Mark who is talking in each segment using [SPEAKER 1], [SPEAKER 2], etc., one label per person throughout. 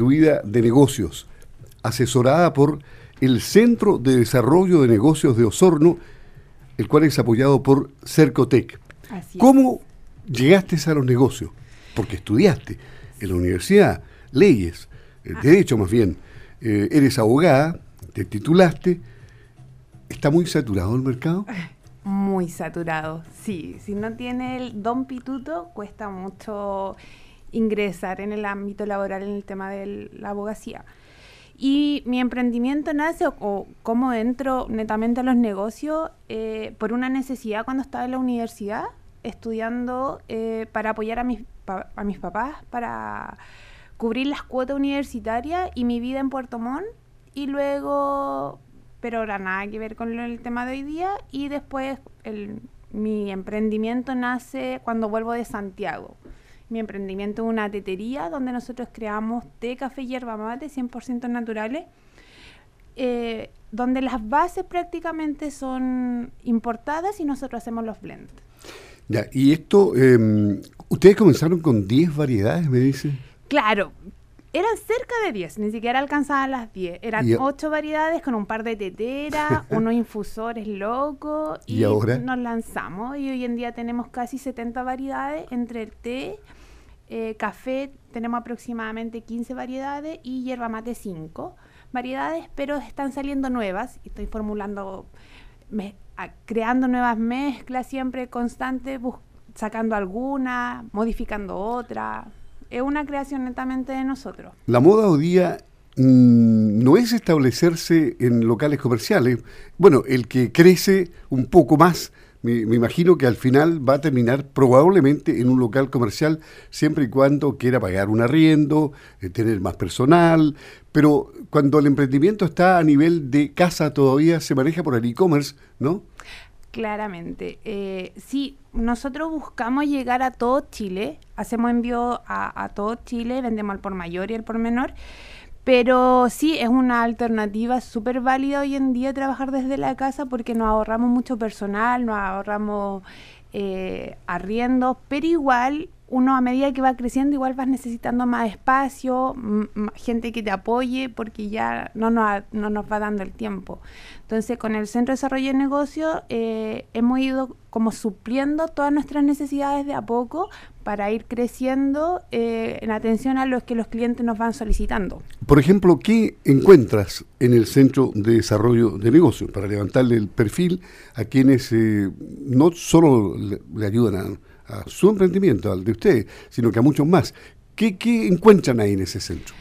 [SPEAKER 1] constituida de negocios, asesorada por el Centro de Desarrollo de Negocios de Osorno, el cual es apoyado por Cercotec. ¿Cómo llegaste a los negocios? Porque estudiaste en la universidad, leyes, eh, ah. derecho más bien, eh, eres abogada, te titulaste. ¿Está muy saturado el mercado?
[SPEAKER 2] Muy saturado, sí. Si no tiene el don pituto, cuesta mucho ingresar en el ámbito laboral en el tema de la abogacía. Y mi emprendimiento nace, o, cómo entro netamente a los negocios, eh, por una necesidad cuando estaba en la universidad, estudiando eh, para apoyar a mis, a mis papás, para cubrir las cuotas universitarias y mi vida en Puerto Montt. Y luego, pero ahora nada que ver con el tema de hoy día. Y después mi emprendimiento nace cuando vuelvo de Santiago. Mi emprendimiento es una tetería donde nosotros creamos té, café, hierba mate 100% naturales, eh, donde las bases prácticamente son importadas y nosotros hacemos los blends.
[SPEAKER 1] Ya, y esto, em, ustedes comenzaron con 10 variedades, me dice.
[SPEAKER 2] Claro, eran cerca de 10, ni siquiera alcanzaban las 10. Eran 8 variedades con un par de teteras, unos infusores locos y, nos lanzamos. Y hoy en día tenemos casi 70 variedades entre el té, eh, café tenemos aproximadamente 15 variedades y hierba mate 5 variedades, pero están saliendo nuevas estoy formulando, creando nuevas mezclas siempre constante, sacando alguna, modificando otra. Es una creación netamente de nosotros.
[SPEAKER 1] La moda hoy día mm, no es establecerse en locales comerciales. Bueno, el que crece un poco más me, imagino que al final va a terminar probablemente en un local comercial, siempre y cuando quiera pagar un arriendo, eh, tener más personal, pero cuando el emprendimiento está a nivel de casa todavía se maneja por el e-commerce, ¿no?
[SPEAKER 2] Claramente. Eh, sí, nosotros buscamos llegar a todo Chile, hacemos envío a, a todo Chile, vendemos al por mayor y al por menor. Pero sí, es una alternativa súper válida hoy en día trabajar desde la casa porque nos ahorramos mucho personal, nos ahorramos eh, arriendos, pero igual uno a medida que va creciendo igual vas necesitando más espacio, gente que te apoye porque ya no nos, no nos va dando el tiempo. Entonces con el Centro de Desarrollo de Negocios eh, hemos ido como supliendo todas nuestras necesidades de a poco para ir creciendo eh, en atención a los que los clientes nos van solicitando.
[SPEAKER 1] Por ejemplo, ¿qué encuentras en el Centro de Desarrollo de Negocios para levantarle el perfil a quienes eh, no solo le, ayudan a a su emprendimiento, al de usted, sino que a muchos más. ¿Qué, encuentran ahí en ese centro?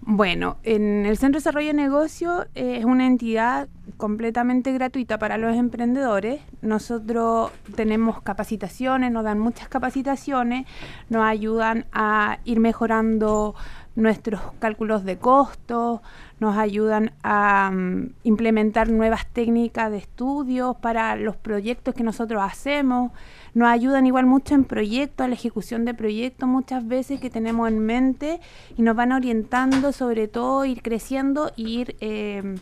[SPEAKER 2] Bueno, en el Centro de Desarrollo de Negocio eh, es una entidad completamente gratuita para los emprendedores. Nosotros tenemos capacitaciones, nos dan muchas capacitaciones, nos ayudan a ir mejorando nuestros cálculos de costos, nos ayudan a mm, implementar nuevas técnicas de estudio para los proyectos que nosotros hacemos. Nos ayudan igual mucho en proyectos, a la ejecución de proyectos muchas veces que tenemos en mente y nos van orientando sobre todo ir creciendo e ir eh,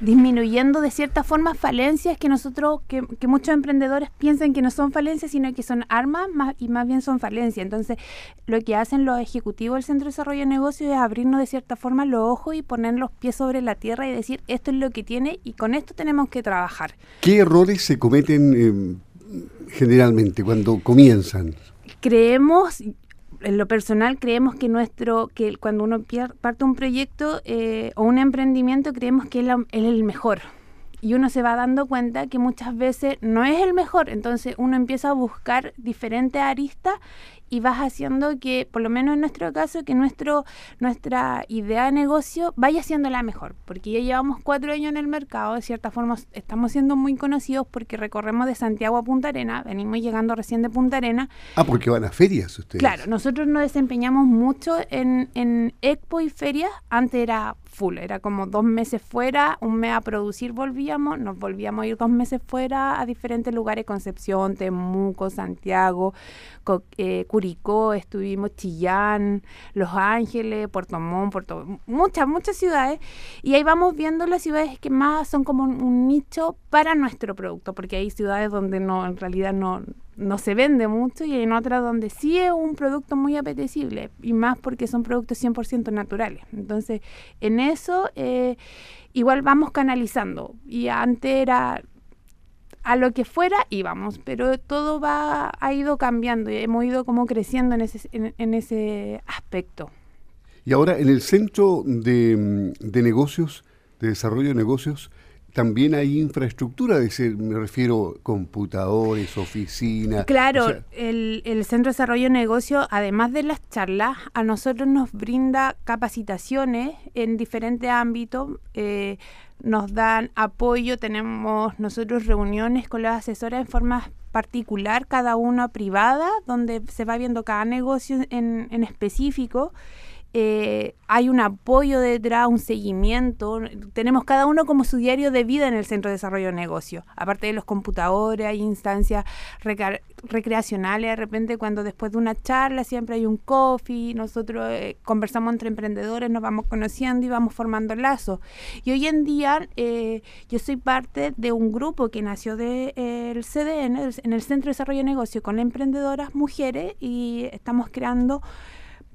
[SPEAKER 2] disminuyendo de cierta forma falencias que nosotros, que, muchos emprendedores piensan que no son falencias, sino que son armas más, y más bien son falencias. Entonces, lo que hacen los ejecutivos del Centro de Desarrollo de Negocios es abrirnos de cierta forma los ojos y poner los pies sobre la tierra y decir, esto es lo que tiene y con esto tenemos que trabajar.
[SPEAKER 1] ¿Qué errores se cometen? Eh, generalmente cuando comienzan?
[SPEAKER 2] Creemos, en lo personal creemos que nuestro que cuando uno parte un proyecto eh, o un emprendimiento creemos que es, es, el mejor y uno se va dando cuenta que muchas veces no es el mejor entonces uno empieza a buscar diferentes aristas y vas haciendo que, por lo menos en nuestro caso, que nuestro, nuestra idea de negocio vaya siendo la mejor, porque ya llevamos cuatro años en el mercado, de cierta forma estamos siendo muy conocidos porque recorremos de Santiago a Punta Arena, venimos llegando recién de Punta Arena.
[SPEAKER 1] Ah, porque van a ferias ustedes.
[SPEAKER 2] Claro, nosotros nos desempeñamos mucho en, en Expo y ferias, antes era full, era como dos meses fuera, un mes a producir volvíamos, nos volvíamos a ir dos meses fuera a diferentes lugares, Concepción, Temuco, Santiago, eh, Curicó, estuvimos Chillán, Los Ángeles, Puerto Montt, Puerto, muchas, muchas ciudades. Y ahí vamos viendo las ciudades que más son como un, nicho para nuestro producto, porque hay ciudades donde no, en realidad no, no se vende mucho y en otras donde sí es un producto muy apetecible y más porque son productos 100% naturales. Entonces, en eso eh, igual vamos canalizando y antes era a lo que fuera íbamos, pero todo va ha ido cambiando y hemos ido como creciendo en ese, en, ese aspecto.
[SPEAKER 1] Y ahora en el centro de, de negocios, de desarrollo de negocios, también hay infraestructura, decir, me refiero computadores, oficinas.
[SPEAKER 2] Claro, el, el, Centro de Desarrollo de Negocio, además de las charlas, a nosotros nos brinda capacitaciones en diferentes ámbitos, eh, nos dan apoyo, tenemos nosotros reuniones con las asesoras en forma particular, cada una privada, donde se va viendo cada negocio en, en específico eh, hay un apoyo detrás, un seguimiento. Tenemos cada uno como su diario de vida en el Centro de Desarrollo de Negocio. Aparte de los computadores, hay instancias recreacionales. De repente, cuando después de una charla siempre hay un coffee, nosotros eh, conversamos entre emprendedores, nos vamos conociendo y vamos formando lazos. Y hoy en día eh, yo soy parte de un grupo que nació del de, CDN, en el Centro de Desarrollo de Negocio, con emprendedoras mujeres y estamos creando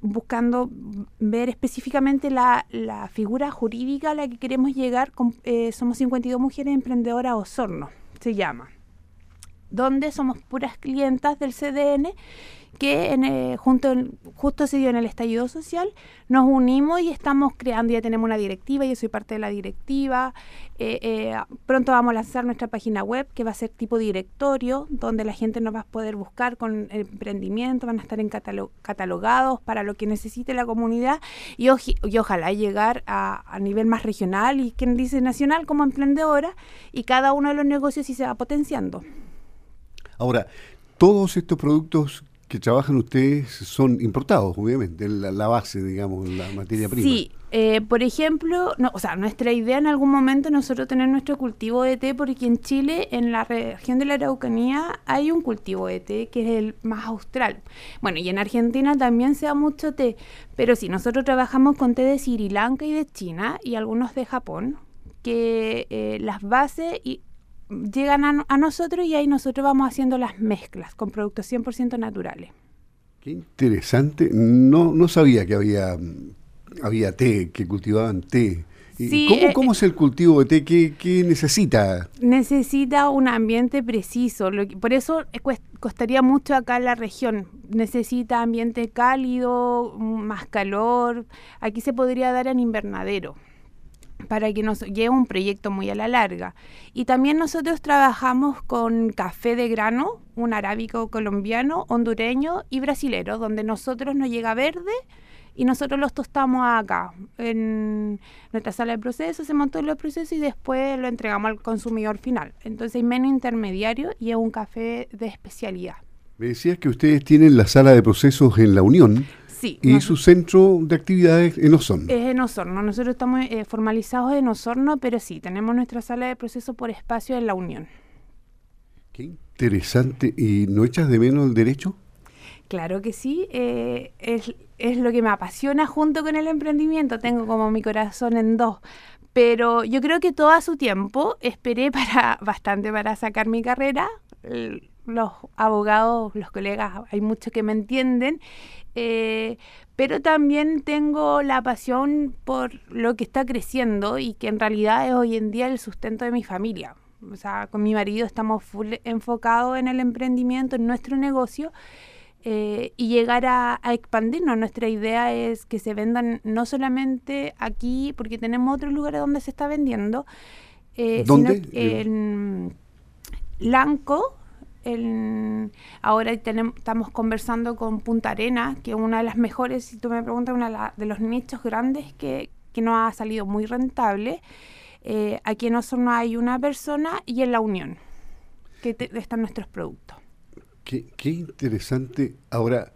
[SPEAKER 2] buscando ver específicamente la, la, figura jurídica a la que queremos llegar. Eh, somos 52 mujeres emprendedoras Osorno, se llama, donde somos puras clientas del CDN que en, eh, junto justo se dio en el estallido social, nos unimos y estamos creando, ya tenemos una directiva, yo soy parte de la directiva, eh, eh, pronto vamos a lanzar nuestra página web que va a ser tipo directorio, donde la gente nos va a poder buscar con emprendimiento, van a estar en catalogados para lo que necesite la comunidad y, ojalá llegar a, a, nivel más regional y quien dice nacional como emprendedora y cada uno de los negocios sí se va potenciando.
[SPEAKER 1] Ahora, todos estos productos que trabajan ustedes son importados, obviamente, la, base, digamos, la materia prima.
[SPEAKER 2] Sí, eh, por ejemplo, no, o sea, nuestra idea en algún momento nosotros tener nuestro cultivo de té, porque en Chile, en la región de la Araucanía, hay un cultivo de té que es el más austral. Bueno, y en Argentina también se da mucho té, pero sí, nosotros trabajamos con té de Sri Lanka y de China y algunos de Japón, que eh, las bases y llegan a, nosotros y ahí nosotros vamos haciendo las mezclas con productos 100% naturales.
[SPEAKER 1] Qué interesante. No, no sabía que había, había té, que cultivaban té. Sí, ¿Cómo, eh, ¿Cómo, es el cultivo de té? ¿Qué, ¿Qué, necesita?
[SPEAKER 2] Necesita un ambiente preciso. por eso costaría mucho acá en la región. Necesita ambiente cálido, más calor. Aquí se podría dar en invernadero para que nos lleve un proyecto muy a la larga. Y también nosotros trabajamos con café de grano, un arábico colombiano, hondureño y brasilero, donde nosotros nos llega verde y nosotros los tostamos acá, en nuestra sala de proceso, hacemos todos los procesos y después lo entregamos al consumidor final. Entonces menos intermediario y es un café de especialidad.
[SPEAKER 1] Me decías que ustedes tienen la sala de procesos en la Unión. ¿Y su centro de actividades en Osorno?
[SPEAKER 2] Es en Osorno. Nosotros estamos eh, formalizados en Osorno, pero sí, tenemos nuestra sala de proceso por espacio en la Unión.
[SPEAKER 1] Qué interesante. ¿Y no echas de menos el derecho?
[SPEAKER 2] Claro que sí. Eh, es, es lo que me apasiona junto con el emprendimiento. Tengo como mi corazón en dos pero yo creo que todo a su tiempo esperé para bastante para sacar mi carrera los abogados, los colegas, hay muchos que me entienden, eh, pero también tengo la pasión por lo que está creciendo y que en realidad es hoy en día el sustento de mi familia. O sea, con mi marido estamos full enfocados en el emprendimiento, en nuestro negocio. Eh, y llegar a, expandirnos. Nuestra idea es que se vendan no solamente aquí, porque tenemos otros lugares donde se está vendiendo,
[SPEAKER 1] eh, sino
[SPEAKER 2] en Lanco, ahora estamos conversando con Punta Arena, que es una de las mejores, si tú me preguntas, una de los nichos grandes que, que no ha salido muy rentable. Eh, aquí en Osorno hay una persona y en La Unión, que están nuestros productos.
[SPEAKER 1] Qué interesante. Ahora,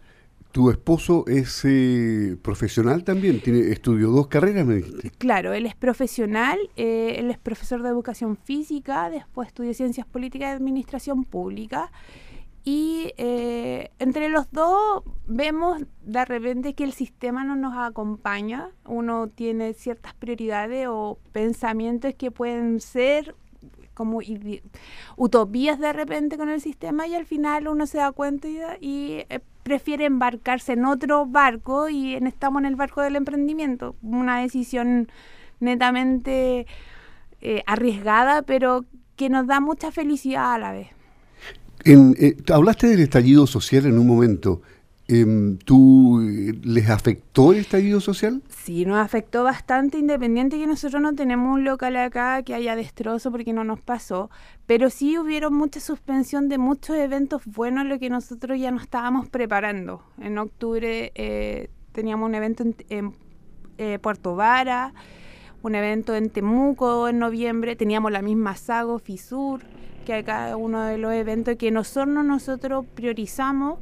[SPEAKER 1] ¿Tu esposo es eh, profesional también? ¿Tiene, ¿Estudió dos carreras, me dijiste?
[SPEAKER 2] Claro, él es profesional, eh, él es profesor de educación física, después estudió ciencias políticas y administración pública y eh, entre los dos vemos de repente que el sistema no nos acompaña, uno tiene ciertas prioridades o pensamientos que pueden ser como utopías de repente con el sistema y al final uno se da cuenta y, eh, prefiere embarcarse en otro barco y en, estamos en el barco del emprendimiento, una decisión netamente eh, arriesgada pero que nos da mucha felicidad a la vez.
[SPEAKER 1] Eh, hablaste del estallido social en un momento. Em, ¿Tú eh, les afectó el estallido social?
[SPEAKER 2] Sí, nos afectó bastante, independiente que nosotros no tenemos un local acá que haya destrozo porque no nos pasó, pero sí hubieron mucha suspensión de muchos eventos buenos, lo que nosotros ya nos estábamos preparando. En octubre eh, teníamos un evento en, Puerto Vara, un evento en Temuco en noviembre, teníamos la misma Sago, Fisur que acá uno de los eventos que nosotros nosotros priorizamos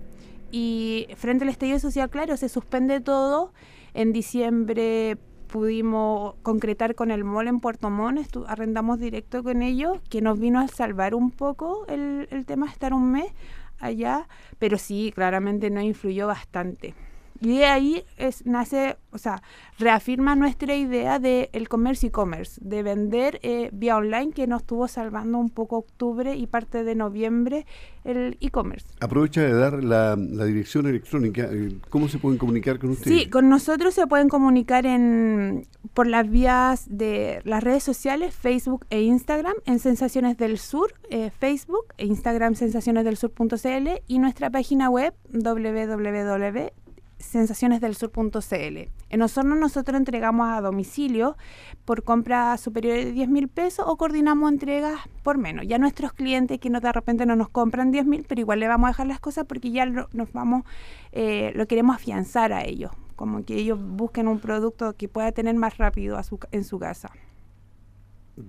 [SPEAKER 2] y frente al estallido social, claro, se suspende todo. En diciembre pudimos concretar con el MOL en Puerto Montt, arrendamos directo con ellos, que nos vino a salvar un poco el, el tema de estar un mes allá, pero sí, claramente no influyó bastante. Y de ahí es, nace, o sea, reafirma nuestra idea del el comercio e-commerce, de vender eh, vía online, que nos estuvo salvando un poco octubre y parte de noviembre el e-commerce.
[SPEAKER 1] Aprovecha de dar la, dirección electrónica. Eh, ¿Cómo se pueden comunicar con ustedes?
[SPEAKER 2] Sí, con nosotros se pueden comunicar en por las vías de las redes sociales, Facebook e Instagram, en Sensaciones del Sur, eh, Facebook e Instagram sensacionesdelsur.cl y nuestra página web www sensacionesdelsur.cl. En Osorno nosotros entregamos a domicilio por compra superior de 10 mil pesos o coordinamos entregas por menos. Ya nuestros clientes que no, de repente no nos compran 10 mil, pero igual le vamos a dejar las cosas porque ya lo, nos vamos, eh, lo queremos afianzar a ellos, como que ellos busquen un producto que pueda tener más rápido a su, en su casa.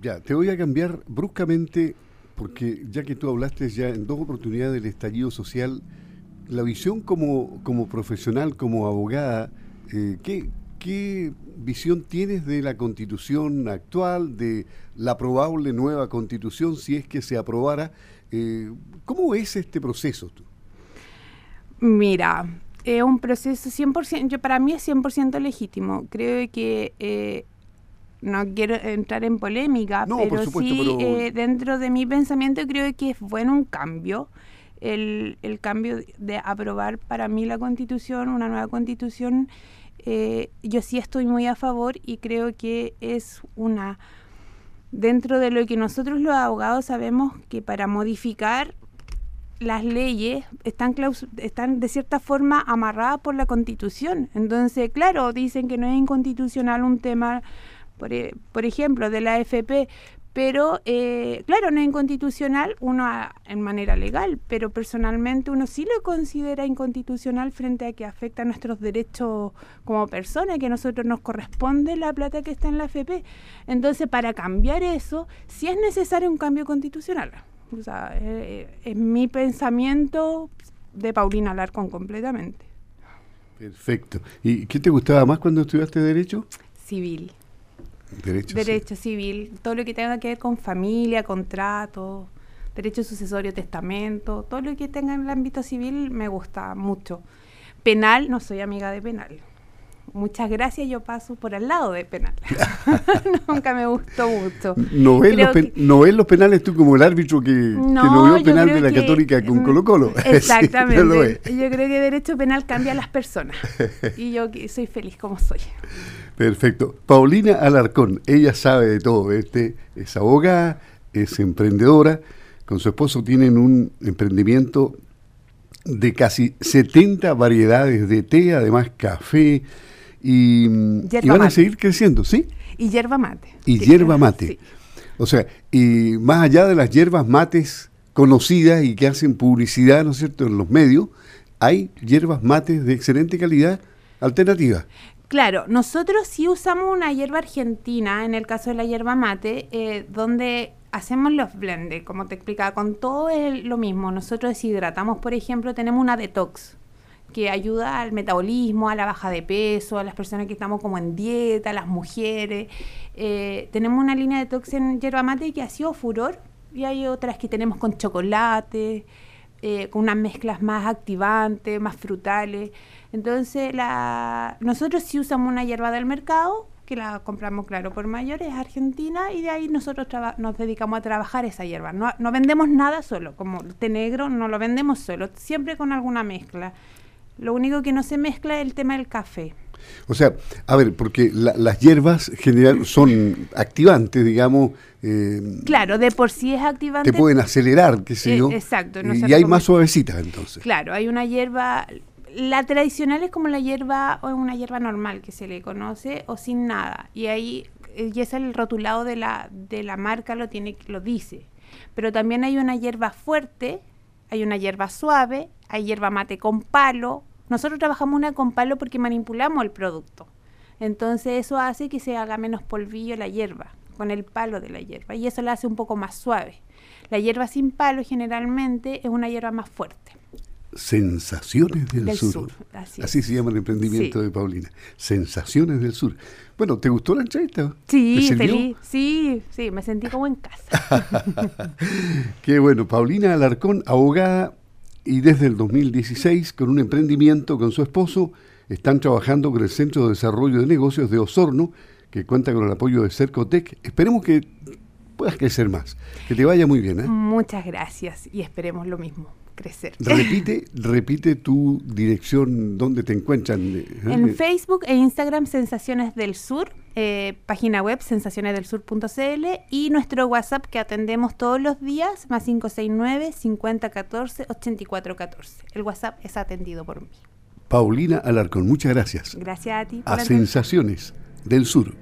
[SPEAKER 1] Ya, te voy a cambiar bruscamente porque ya que tú hablaste ya en dos oportunidades del estallido social, la visión como, como profesional, como abogada, eh, ¿qué, ¿qué visión tienes de la constitución actual, de la probable nueva constitución, si es que se aprobara? Eh, ¿Cómo es este proceso? Tú?
[SPEAKER 2] Mira, es un proceso 100%, yo, para mí es 100% legítimo. Creo que eh, no quiero entrar en polémica, pero sí dentro de mi pensamiento creo que es bueno un cambio el, el cambio de aprobar para mí la constitución, una nueva constitución, eh, yo sí estoy muy a favor y creo que es una, dentro de lo que nosotros los abogados sabemos que para modificar las leyes están, están de cierta forma amarradas por la constitución. Entonces, claro, dicen que no es inconstitucional un tema, por, e, por ejemplo, de la AFP, pero eh, claro, no es inconstitucional uno en manera legal, pero personalmente uno sí lo considera inconstitucional frente a que afecta a nuestros derechos como personas, que a nosotros nos corresponde la plata que está en la FP. Entonces, para cambiar eso, sí es necesario un cambio constitucional. O sea, eh, es mi pensamiento de Paulina Larcón completamente.
[SPEAKER 1] Perfecto. ¿Y qué te gustaba más cuando estudiaste Derecho?
[SPEAKER 2] Civil.
[SPEAKER 1] Derecho,
[SPEAKER 2] civil. todo lo que tenga que ver con familia, contrato, derecho sucesorio, testamento, todo lo que tenga en el ámbito civil me gusta mucho. Penal, no soy amiga de penal. Muchas gracias, yo paso por al lado de penal. Nunca me gustó mucho.
[SPEAKER 1] ¿No ves, los penales tú como el árbitro que no, vio penal de la Católica con Colo Colo?
[SPEAKER 2] Exactamente. yo creo que derecho penal cambia a las personas. y yo soy feliz como soy.
[SPEAKER 1] Perfecto. Paulina Alarcón, ella sabe de todo. Este, es abogada, es emprendedora. Con su esposo tienen un emprendimiento de casi 70 variedades de té, además café, y, van a seguir creciendo, ¿sí?
[SPEAKER 2] Y hierba mate.
[SPEAKER 1] Y hierba mate. O sea, y más allá de las hierbas mates conocidas y que hacen publicidad, ¿no es cierto?, en los medios, hay hierbas mates de excelente calidad alternativas.
[SPEAKER 2] Claro, nosotros sí usamos una hierba argentina, en el caso de la hierba mate, eh, donde hacemos los blends, como te explicaba, con todo lo mismo. Nosotros deshidratamos, por ejemplo, tenemos una detox que ayuda al metabolismo, a la baja de peso, a las personas que estamos como en dieta, a las mujeres. Eh, tenemos una línea de detox en hierba mate que ha sido furor y hay otras que tenemos con chocolate. eh, con unas mezclas más activantes, más frutales. Entonces, la, nosotros sí usamos una hierba del mercado, que la compramos, claro, por mayores, argentina, y de ahí nosotros nos dedicamos a trabajar esa hierba. No, no vendemos nada solo, como té negro no lo vendemos solo, siempre con alguna mezcla. Lo único que no se mezcla es el tema del café.
[SPEAKER 1] O sea, a ver, porque las hierbas general son activantes, digamos.
[SPEAKER 2] Eh, claro, de por sí es activante.
[SPEAKER 1] Te pueden acelerar, qué sé yo.
[SPEAKER 2] Eh, exacto.
[SPEAKER 1] No y hay más suavecitas entonces.
[SPEAKER 2] Claro, hay una hierba. La tradicional es como la hierba, o una hierba normal que se le conoce, o sin nada. Y ahí, eh, y es el rotulado de la, de la marca, lo, tiene, lo dice. Pero también hay una hierba fuerte, hay una hierba suave, hay hierba mate con palo, nosotros trabajamos una con palo porque manipulamos el producto. Entonces eso hace que se haga menos polvillo la hierba, con el palo de la hierba, y eso la hace un poco más suave. La hierba sin palo generalmente es una hierba más fuerte.
[SPEAKER 1] Sensaciones del, Sur. así, se llama el emprendimiento de Paulina. Sensaciones del Sur. Bueno, ¿te gustó la entrevista?
[SPEAKER 2] Sí, feliz. Sí, sí, me sentí como en casa.
[SPEAKER 1] Qué bueno. Paulina Alarcón, abogada y desde el 2016, con un emprendimiento con su esposo, están trabajando con el Centro de Desarrollo de Negocios de Osorno, que cuenta con el apoyo de Cercotec. Esperemos que puedas crecer más, que te vaya muy bien. ¿eh?
[SPEAKER 2] Muchas gracias y esperemos lo mismo. Crecer.
[SPEAKER 1] Repite, repite tu dirección, donde te encuentran. ¿eh?
[SPEAKER 2] En Facebook e Instagram Sensaciones del Sur, eh, página web sensacionesdelsur.cl y nuestro WhatsApp que atendemos todos los días, más 569 5014 8414. El WhatsApp es atendido por mí.
[SPEAKER 1] Paulina Alarcón, muchas gracias.
[SPEAKER 2] Gracias a ti.
[SPEAKER 1] a Sensaciones del Sur.